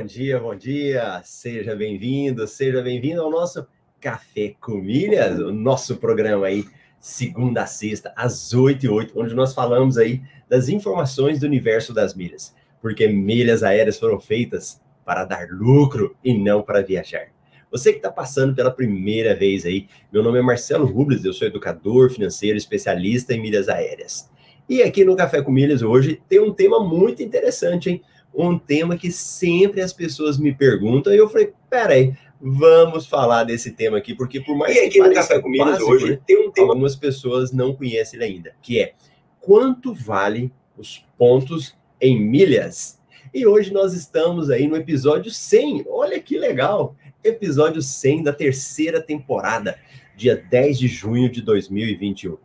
Bom dia, bom dia. Seja bem-vindo, seja bem-vindo ao nosso Café com Milhas, o nosso programa aí, segunda a sexta, às 8 e 8, onde nós falamos aí das informações do universo das milhas. Porque milhas aéreas foram feitas para dar lucro e não para viajar. Você que está passando pela primeira vez aí, meu nome é Marcelo Rubles, eu sou educador financeiro, especialista em milhas aéreas. E aqui no Café com Milhas hoje tem um tema muito interessante, hein? Um tema que sempre as pessoas me perguntam e eu falei, peraí, vamos falar desse tema aqui, porque por mais e aqui no Café com Milhas básico, hoje né, tem um tema que algumas pessoas não conhecem ele ainda, que é quanto vale os pontos em milhas? E hoje nós estamos aí no episódio 100. Olha que legal! episódio 100 da terceira temporada, dia 10 de junho de 2021.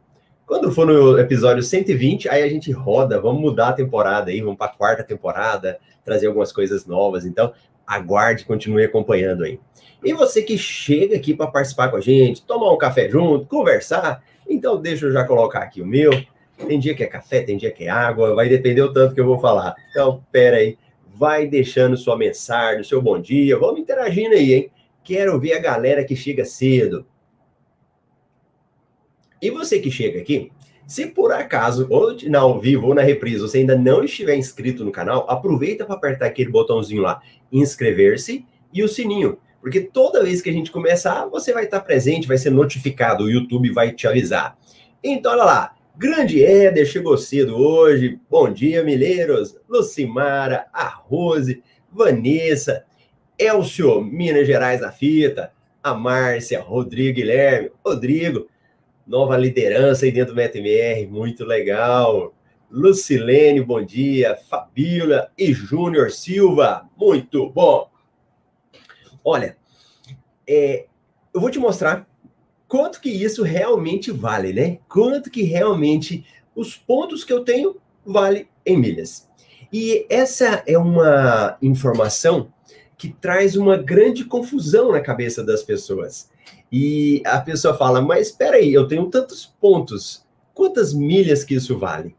Quando for no episódio 120, aí a gente roda, vamos mudar a temporada aí, vamos para a quarta temporada, trazer algumas coisas novas. Então, aguarde, continue acompanhando aí. E você que chega aqui para participar com a gente, tomar um café junto, conversar, então deixa eu já colocar aqui o meu. Tem dia que é café, tem dia que é água, vai depender o tanto que eu vou falar. Então, pera aí, vai deixando sua mensagem, seu bom dia, vamos interagindo aí, hein? Quero ver a galera que chega cedo. E você que chega aqui, se por acaso, ou na ao vivo ou na reprise, você ainda não estiver inscrito no canal, aproveita para apertar aquele botãozinho lá, inscrever-se e o sininho. Porque toda vez que a gente começar, você vai estar presente, vai ser notificado, o YouTube vai te avisar. Então, olha lá, Grande Éder chegou cedo hoje. Bom dia, Mileiros. Lucimara, a Rose, Vanessa, Elcio, Minas Gerais a fita, a Márcia, Rodrigo Guilherme, Rodrigo, nova liderança aí dentro do MetaMR, muito legal. Lucilene, bom dia. Fabíola e Júnior Silva, muito bom. Olha, é, eu vou te mostrar quanto que isso realmente vale, né? Quanto que realmente os pontos que eu tenho vale em milhas. E essa é uma informação que traz uma grande confusão na cabeça das pessoas. E a pessoa fala: "Mas espera aí, eu tenho tantos pontos. Quantas milhas que isso vale?"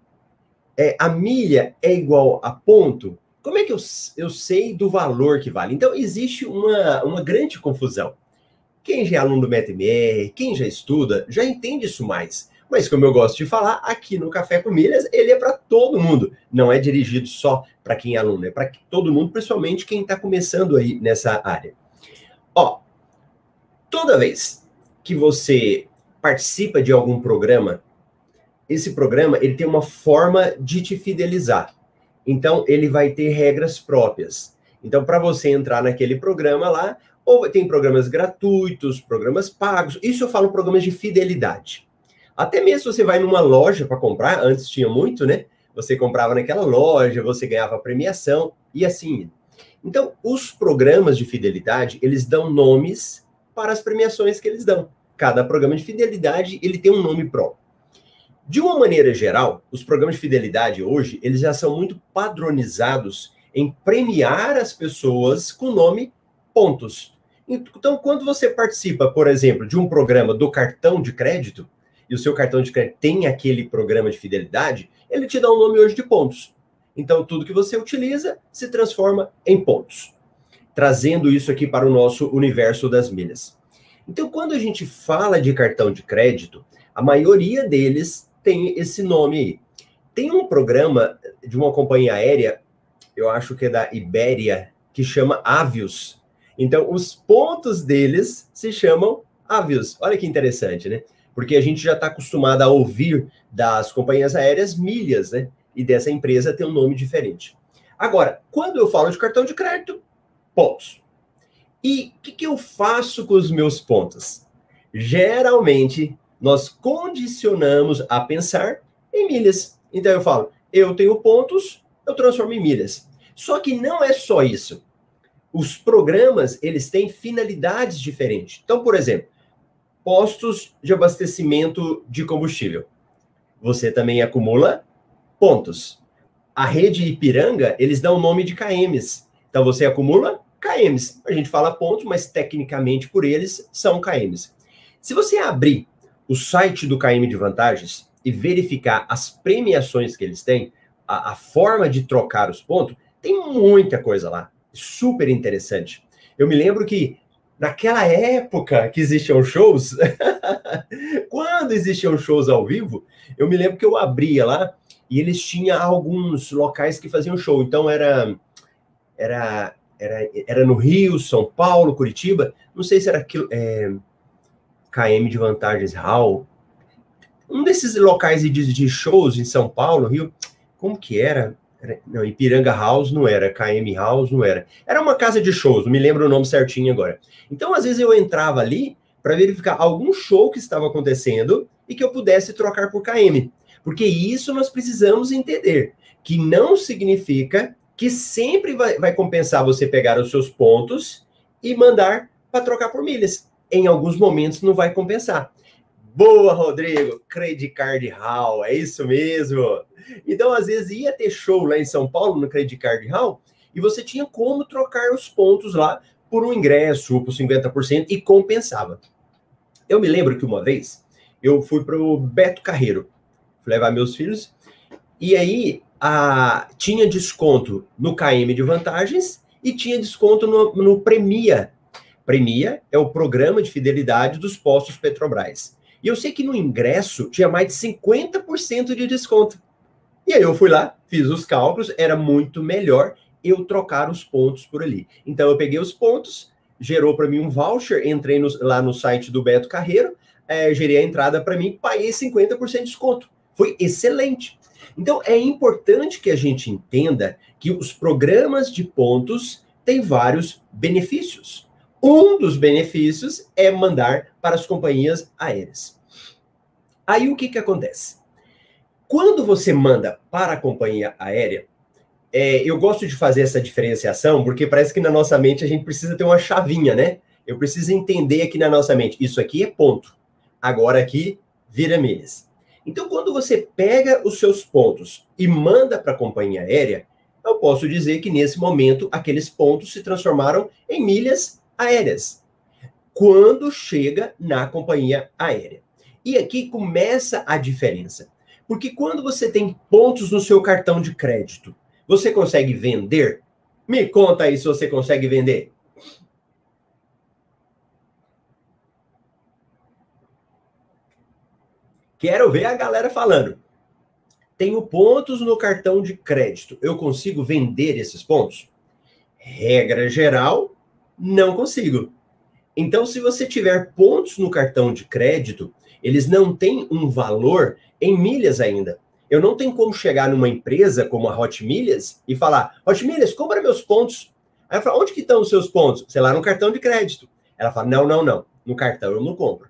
É, a milha é igual a ponto? Como é que eu, eu sei do valor que vale? Então, existe uma, uma grande confusão. Quem já é aluno do MetaMR, quem já estuda, já entende isso mais. Mas como eu gosto de falar, aqui no Café com Milhas, ele é para todo mundo. Não é dirigido só para quem é aluno, é para todo mundo, principalmente quem está começando aí nessa área. Ó, toda vez que você participa de algum programa, esse programa ele tem uma forma de te fidelizar. Então, ele vai ter regras próprias. Então, para você entrar naquele programa lá, ou tem programas gratuitos, programas pagos. Isso eu falo programas de fidelidade. Até mesmo você vai numa loja para comprar, antes tinha muito, né? Você comprava naquela loja, você ganhava premiação e assim. Então, os programas de fidelidade, eles dão nomes para as premiações que eles dão. Cada programa de fidelidade, ele tem um nome próprio. De uma maneira geral, os programas de fidelidade hoje, eles já são muito padronizados em premiar as pessoas com nome pontos. Então, quando você participa, por exemplo, de um programa do cartão de crédito, e o seu cartão de crédito tem aquele programa de fidelidade, ele te dá um nome hoje de pontos. Então, tudo que você utiliza se transforma em pontos. Trazendo isso aqui para o nosso universo das milhas. Então, quando a gente fala de cartão de crédito, a maioria deles tem esse nome aí. Tem um programa de uma companhia aérea, eu acho que é da Ibéria, que chama Avios. Então, os pontos deles se chamam avios. Olha que interessante, né? Porque a gente já está acostumado a ouvir das companhias aéreas milhas, né? E dessa empresa tem um nome diferente. Agora, quando eu falo de cartão de crédito, pontos. E o que, que eu faço com os meus pontos? Geralmente, nós condicionamos a pensar em milhas. Então, eu falo, eu tenho pontos, eu transformo em milhas. Só que não é só isso os programas eles têm finalidades diferentes. Então, por exemplo, postos de abastecimento de combustível. Você também acumula pontos. A rede Ipiranga, eles dão o nome de KMs. Então você acumula KMs. A gente fala pontos, mas tecnicamente por eles são KMs. Se você abrir o site do KM de vantagens e verificar as premiações que eles têm, a, a forma de trocar os pontos, tem muita coisa lá super interessante. Eu me lembro que naquela época que existiam shows, quando existiam shows ao vivo, eu me lembro que eu abria lá e eles tinham alguns locais que faziam show. Então era era era, era no Rio, São Paulo, Curitiba. Não sei se era aquilo, é, KM de Vantagens Hall. Um desses locais de, de shows em São Paulo, Rio. Como que era? Não, Ipiranga House não era, KM House não era. Era uma casa de shows, não me lembro o nome certinho agora. Então, às vezes, eu entrava ali para verificar algum show que estava acontecendo e que eu pudesse trocar por KM. Porque isso nós precisamos entender, que não significa que sempre vai, vai compensar você pegar os seus pontos e mandar para trocar por milhas. Em alguns momentos não vai compensar. Boa, Rodrigo! Credit Card Hall, é isso mesmo. Então, às vezes, ia ter show lá em São Paulo, no Credit Card Hall, e você tinha como trocar os pontos lá por um ingresso, por 50%, e compensava. Eu me lembro que uma vez, eu fui para o Beto Carreiro, fui levar meus filhos, e aí a, tinha desconto no KM de vantagens e tinha desconto no, no Premia. Premia é o programa de fidelidade dos postos Petrobras. E eu sei que no ingresso tinha mais de 50% de desconto. E aí eu fui lá, fiz os cálculos, era muito melhor eu trocar os pontos por ali. Então eu peguei os pontos, gerou para mim um voucher, entrei no, lá no site do Beto Carreiro, é, gerei a entrada para mim, paguei 50% de desconto. Foi excelente. Então é importante que a gente entenda que os programas de pontos têm vários benefícios. Um dos benefícios é mandar para as companhias aéreas. Aí o que, que acontece? Quando você manda para a companhia aérea, é, eu gosto de fazer essa diferenciação porque parece que na nossa mente a gente precisa ter uma chavinha, né? Eu preciso entender aqui na nossa mente, isso aqui é ponto. Agora aqui vira milhas. Então, quando você pega os seus pontos e manda para a companhia aérea, eu posso dizer que nesse momento aqueles pontos se transformaram em milhas aéreas. Quando chega na companhia aérea. E aqui começa a diferença. Porque quando você tem pontos no seu cartão de crédito, você consegue vender? Me conta aí se você consegue vender. Quero ver a galera falando. Tenho pontos no cartão de crédito. Eu consigo vender esses pontos? Regra geral, não consigo. Então, se você tiver pontos no cartão de crédito, eles não têm um valor em milhas ainda. Eu não tenho como chegar numa empresa como a Hot Milhas e falar: Hot Milhas, compra meus pontos. Aí eu falo: onde que estão os seus pontos? Sei lá, no cartão de crédito. Ela fala: não, não, não. No cartão eu não compro.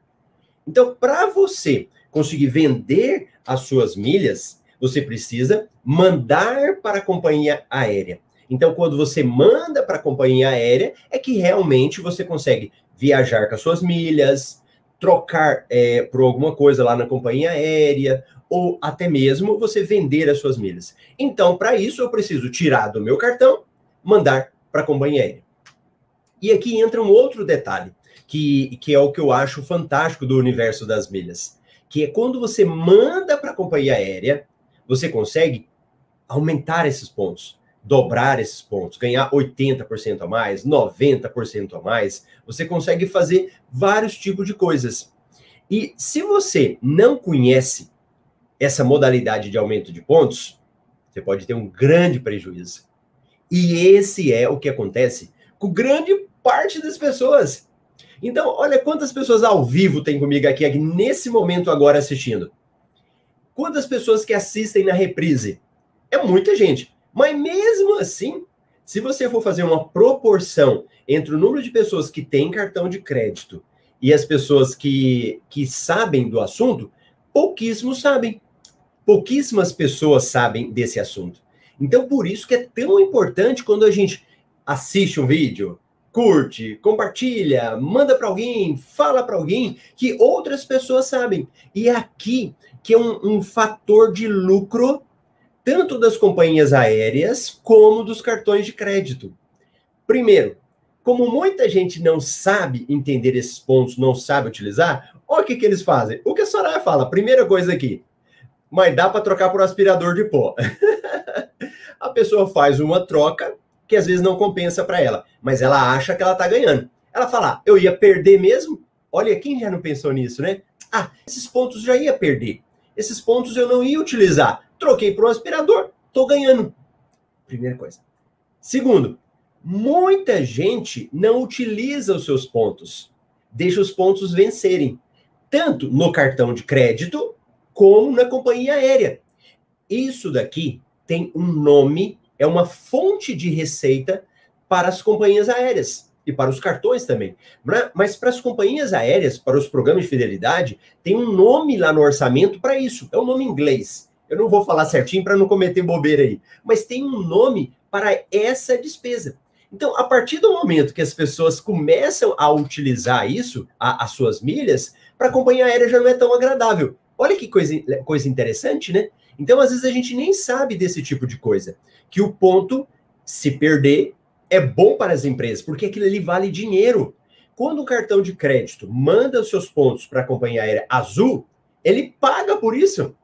Então, para você conseguir vender as suas milhas, você precisa mandar para a companhia aérea. Então, quando você manda para a companhia aérea, é que realmente você consegue viajar com as suas milhas, trocar é, por alguma coisa lá na companhia aérea, ou até mesmo você vender as suas milhas. Então, para isso, eu preciso tirar do meu cartão, mandar para a companhia aérea. E aqui entra um outro detalhe, que, que é o que eu acho fantástico do universo das milhas que é quando você manda para a companhia aérea, você consegue aumentar esses pontos, dobrar esses pontos, ganhar 80% a mais, 90% a mais. Você consegue fazer vários tipos de coisas. E se você não conhece essa modalidade de aumento de pontos, você pode ter um grande prejuízo. E esse é o que acontece com grande parte das pessoas. Então, olha quantas pessoas ao vivo tem comigo aqui, aqui nesse momento agora assistindo. Quantas pessoas que assistem na reprise? É muita gente. Mas mesmo assim, se você for fazer uma proporção entre o número de pessoas que têm cartão de crédito e as pessoas que, que sabem do assunto, pouquíssimos sabem. Pouquíssimas pessoas sabem desse assunto. Então, por isso que é tão importante quando a gente assiste um vídeo, curte, compartilha, manda para alguém, fala para alguém que outras pessoas sabem. E é aqui que é um, um fator de lucro tanto das companhias aéreas como dos cartões de crédito. Primeiro, como muita gente não sabe entender esses pontos, não sabe utilizar, olha o que, que eles fazem. O que a Soraya fala, primeira coisa aqui, mas dá para trocar por aspirador de pó. a pessoa faz uma troca que às vezes não compensa para ela, mas ela acha que ela está ganhando. Ela fala, ah, eu ia perder mesmo? Olha, quem já não pensou nisso, né? Ah, esses pontos já ia perder. Esses pontos eu não ia utilizar. Troquei para um aspirador, estou ganhando. Primeira coisa. Segundo, muita gente não utiliza os seus pontos. Deixa os pontos vencerem. Tanto no cartão de crédito como na companhia aérea. Isso daqui tem um nome, é uma fonte de receita para as companhias aéreas e para os cartões também. Mas para as companhias aéreas, para os programas de fidelidade, tem um nome lá no orçamento para isso. É um nome inglês. Eu não vou falar certinho para não cometer bobeira aí. Mas tem um nome para essa despesa. Então, a partir do momento que as pessoas começam a utilizar isso, a, as suas milhas, para a companhia aérea já não é tão agradável. Olha que coisa, coisa interessante, né? Então, às vezes, a gente nem sabe desse tipo de coisa. Que o ponto, se perder, é bom para as empresas, porque aquilo ali vale dinheiro. Quando o cartão de crédito manda os seus pontos para a companhia aérea azul, ele paga por isso.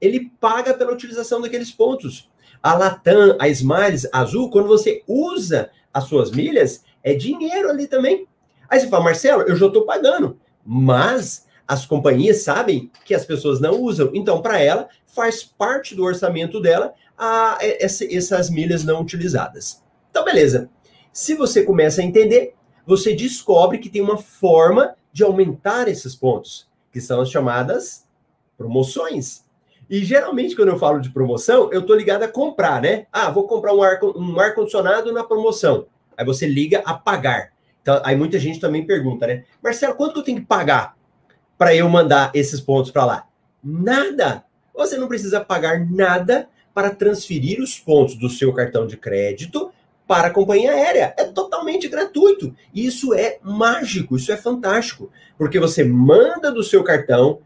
Ele paga pela utilização daqueles pontos. A Latam, a Smiles azul, quando você usa as suas milhas, é dinheiro ali também. Aí você fala, Marcelo, eu já estou pagando. Mas as companhias sabem que as pessoas não usam. Então, para ela, faz parte do orçamento dela a, essas milhas não utilizadas. Então, beleza. Se você começa a entender, você descobre que tem uma forma de aumentar esses pontos, que são as chamadas promoções. E geralmente, quando eu falo de promoção, eu tô ligado a comprar, né? Ah, vou comprar um ar-condicionado um ar na promoção. Aí você liga a pagar. Então, aí muita gente também pergunta, né? Marcelo, quanto que eu tenho que pagar para eu mandar esses pontos para lá? Nada. Você não precisa pagar nada para transferir os pontos do seu cartão de crédito para a companhia aérea. É totalmente gratuito. Isso é mágico, isso é fantástico. Porque você manda do seu cartão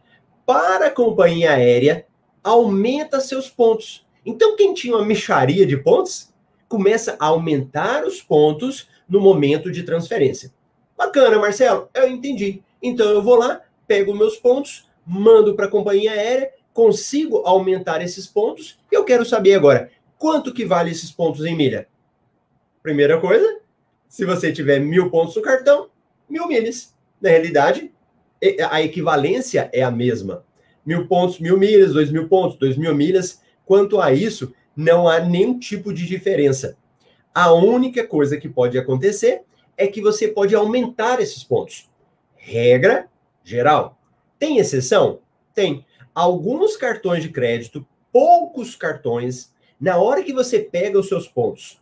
para a companhia aérea, aumenta seus pontos. Então, quem tinha uma micharia de pontos, começa a aumentar os pontos no momento de transferência. Bacana, Marcelo, eu entendi. Então, eu vou lá, pego meus pontos, mando para a companhia aérea, consigo aumentar esses pontos. E eu quero saber agora, quanto que vale esses pontos em milha? Primeira coisa, se você tiver mil pontos no cartão, mil milhas. Na realidade, a equivalência é a mesma. Mil pontos, mil milhas, dois mil pontos, dois mil milhas. Quanto a isso, não há nenhum tipo de diferença. A única coisa que pode acontecer é que você pode aumentar esses pontos. Regra geral. Tem exceção? Tem. Alguns cartões de crédito, poucos cartões, na hora que você pega os seus pontos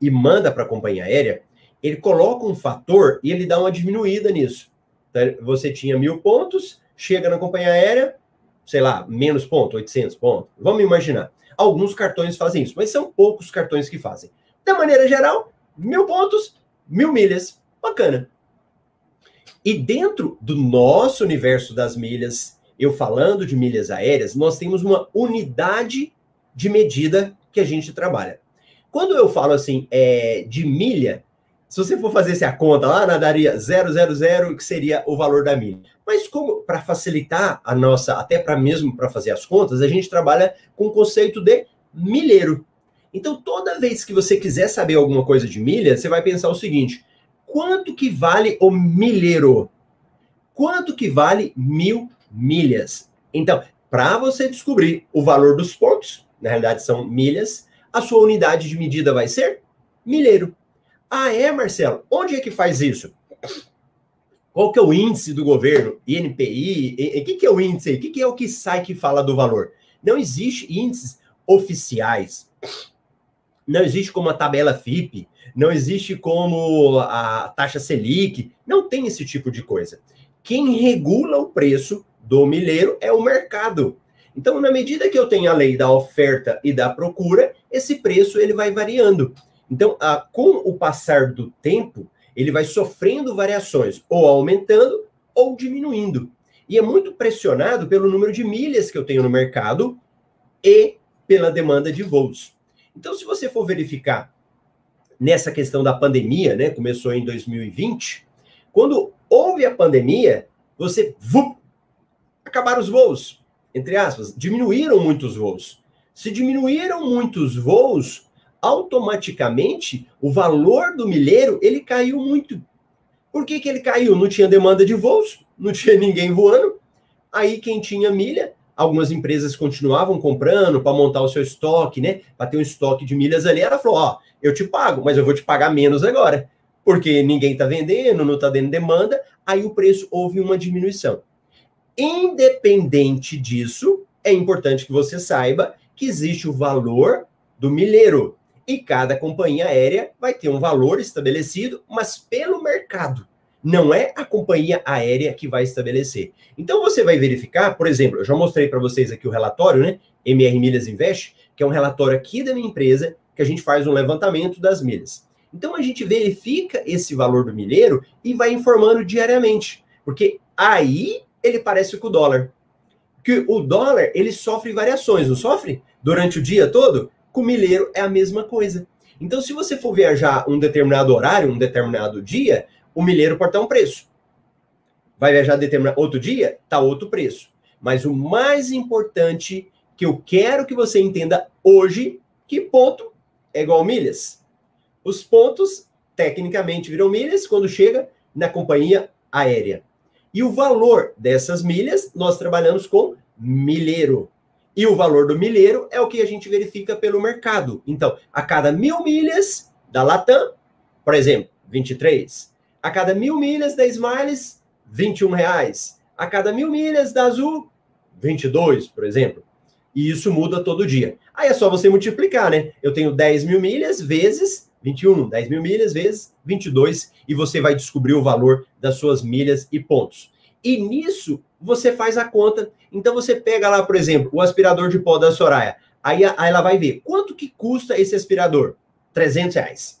e manda para a companhia aérea, ele coloca um fator e ele dá uma diminuída nisso. Então, você tinha mil pontos, chega na companhia aérea, sei lá, menos ponto, 800 pontos. Vamos imaginar. Alguns cartões fazem isso, mas são poucos cartões que fazem. Da maneira geral, mil pontos, mil milhas. Bacana. E dentro do nosso universo das milhas, eu falando de milhas aéreas, nós temos uma unidade de medida que a gente trabalha. Quando eu falo assim é, de milha, se você for fazer essa conta lá, nadaria 000, que seria o valor da milha. Mas como para facilitar a nossa, até para mesmo para fazer as contas, a gente trabalha com o conceito de milheiro. Então, toda vez que você quiser saber alguma coisa de milha, você vai pensar o seguinte: quanto que vale o milheiro? Quanto que vale mil milhas? Então, para você descobrir o valor dos pontos, na realidade são milhas, a sua unidade de medida vai ser milheiro. Ah, é, Marcelo? Onde é que faz isso? Qual que é o índice do governo? INPI? O que, que é o índice aí? O que, que é o que sai que fala do valor? Não existe índices oficiais. Não existe como a tabela FIP, não existe como a taxa Selic, não tem esse tipo de coisa. Quem regula o preço do milheiro é o mercado. Então, na medida que eu tenho a lei da oferta e da procura, esse preço ele vai variando. Então, a, com o passar do tempo, ele vai sofrendo variações, ou aumentando ou diminuindo. E é muito pressionado pelo número de milhas que eu tenho no mercado e pela demanda de voos. Então, se você for verificar nessa questão da pandemia, né, começou em 2020, quando houve a pandemia, você vup, acabaram os voos, entre aspas, diminuíram muitos voos. Se diminuíram muitos voos, automaticamente o valor do milheiro ele caiu muito. Por que, que ele caiu? Não tinha demanda de voos, não tinha ninguém voando. Aí quem tinha milha, algumas empresas continuavam comprando para montar o seu estoque, né? Para ter um estoque de milhas ali. Ela falou: Ó, eu te pago, mas eu vou te pagar menos agora, porque ninguém está vendendo, não está dando demanda. Aí o preço houve uma diminuição. Independente disso, é importante que você saiba que existe o valor do milheiro. E cada companhia aérea vai ter um valor estabelecido, mas pelo mercado. Não é a companhia aérea que vai estabelecer. Então você vai verificar, por exemplo, eu já mostrei para vocês aqui o relatório, né? MR Milhas Invest, que é um relatório aqui da minha empresa, que a gente faz um levantamento das milhas. Então a gente verifica esse valor do milheiro e vai informando diariamente, porque aí ele parece com o dólar. Que o dólar, ele sofre variações, não sofre? Durante o dia todo? Com o milheiro é a mesma coisa. Então, se você for viajar um determinado horário, um determinado dia, o milheiro pode estar um preço. Vai viajar determinado outro dia, tá outro preço. Mas o mais importante que eu quero que você entenda hoje, que ponto é igual milhas. Os pontos, tecnicamente, viram milhas quando chega na companhia aérea. E o valor dessas milhas, nós trabalhamos com milheiro. E o valor do milheiro é o que a gente verifica pelo mercado. Então, a cada mil milhas da Latam, por exemplo, 23. A cada mil milhas da Smiles, 21 reais. A cada mil milhas da Azul, 22, por exemplo. E isso muda todo dia. Aí é só você multiplicar, né? Eu tenho 10 mil milhas vezes 21, 10 mil milhas vezes 22, e você vai descobrir o valor das suas milhas e pontos. E nisso, você faz a conta. Então, você pega lá, por exemplo, o aspirador de pó da Soraya. Aí, aí ela vai ver quanto que custa esse aspirador? 300 reais.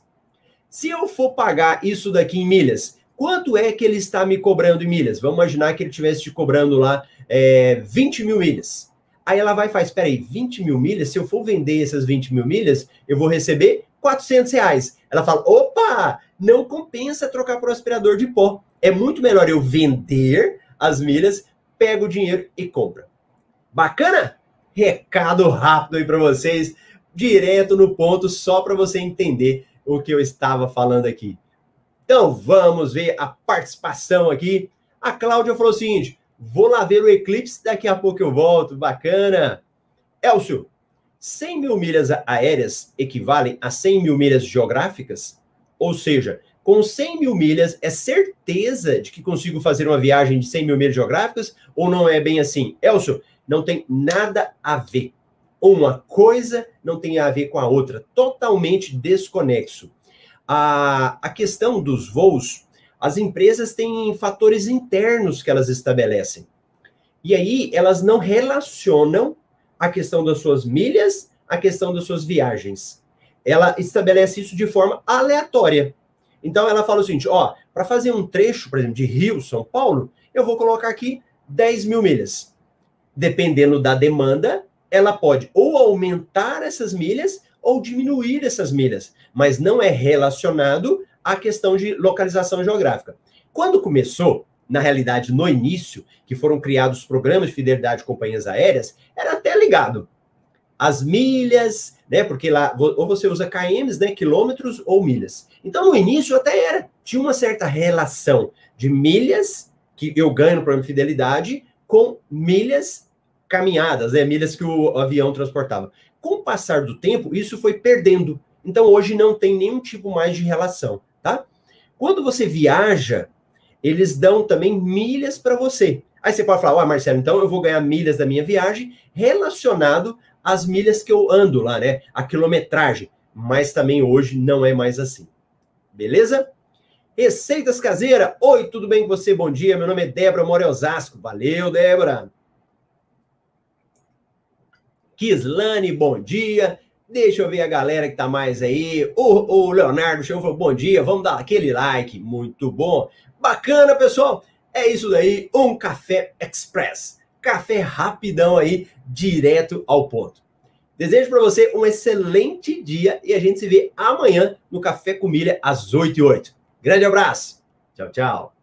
Se eu for pagar isso daqui em milhas, quanto é que ele está me cobrando em milhas? Vamos imaginar que ele estivesse te cobrando lá é, 20 mil milhas. Aí ela vai e faz, espera aí, 20 mil milhas? Se eu for vender essas 20 mil milhas, eu vou receber 400 reais. Ela fala, opa, não compensa trocar por um aspirador de pó. É muito melhor eu vender as milhas, pego o dinheiro e compra. Bacana? Recado rápido aí para vocês, direto no ponto, só para você entender o que eu estava falando aqui. Então, vamos ver a participação aqui. A Cláudia falou o seguinte: vou lá ver o eclipse, daqui a pouco eu volto. Bacana. Elcio, 100 mil milhas aéreas equivalem a 100 mil milhas geográficas? Ou seja, com 100 mil milhas, é certeza de que consigo fazer uma viagem de 100 mil milhas geográficas? Ou não é bem assim? Elcio, não tem nada a ver. Uma coisa não tem a ver com a outra, totalmente desconexo. A, a questão dos voos, as empresas têm fatores internos que elas estabelecem. E aí elas não relacionam a questão das suas milhas, a questão das suas viagens. Ela estabelece isso de forma aleatória. Então ela fala o seguinte: ó, para fazer um trecho, por exemplo, de Rio, São Paulo, eu vou colocar aqui 10 mil milhas. Dependendo da demanda, ela pode ou aumentar essas milhas ou diminuir essas milhas, mas não é relacionado à questão de localização geográfica. Quando começou, na realidade, no início, que foram criados programas de fidelidade de companhias aéreas, era até ligado. As milhas, né? Porque lá, ou você usa KMs, né? Quilômetros ou milhas. Então, no início até era, tinha uma certa relação de milhas que eu ganho no programa de fidelidade com milhas caminhadas, né? Milhas que o avião transportava. Com o passar do tempo, isso foi perdendo. Então, hoje não tem nenhum tipo mais de relação, tá? Quando você viaja eles dão também milhas para você. Aí você pode falar, ah, Marcelo, então eu vou ganhar milhas da minha viagem relacionado às milhas que eu ando lá, né? A quilometragem. Mas também hoje não é mais assim. Beleza? Receitas Caseira. Oi, tudo bem com você? Bom dia. Meu nome é Débora, moro Osasco. Valeu, Débora. Kislane, bom dia. Deixa eu ver a galera que tá mais aí. O, o Leonardo chegou falou: bom dia, vamos dar aquele like. Muito bom. Bacana, pessoal. É isso daí, um café express. Café rapidão aí, direto ao ponto. Desejo para você um excelente dia e a gente se vê amanhã no Café com Milha às 8 e 8. Grande abraço. Tchau, tchau.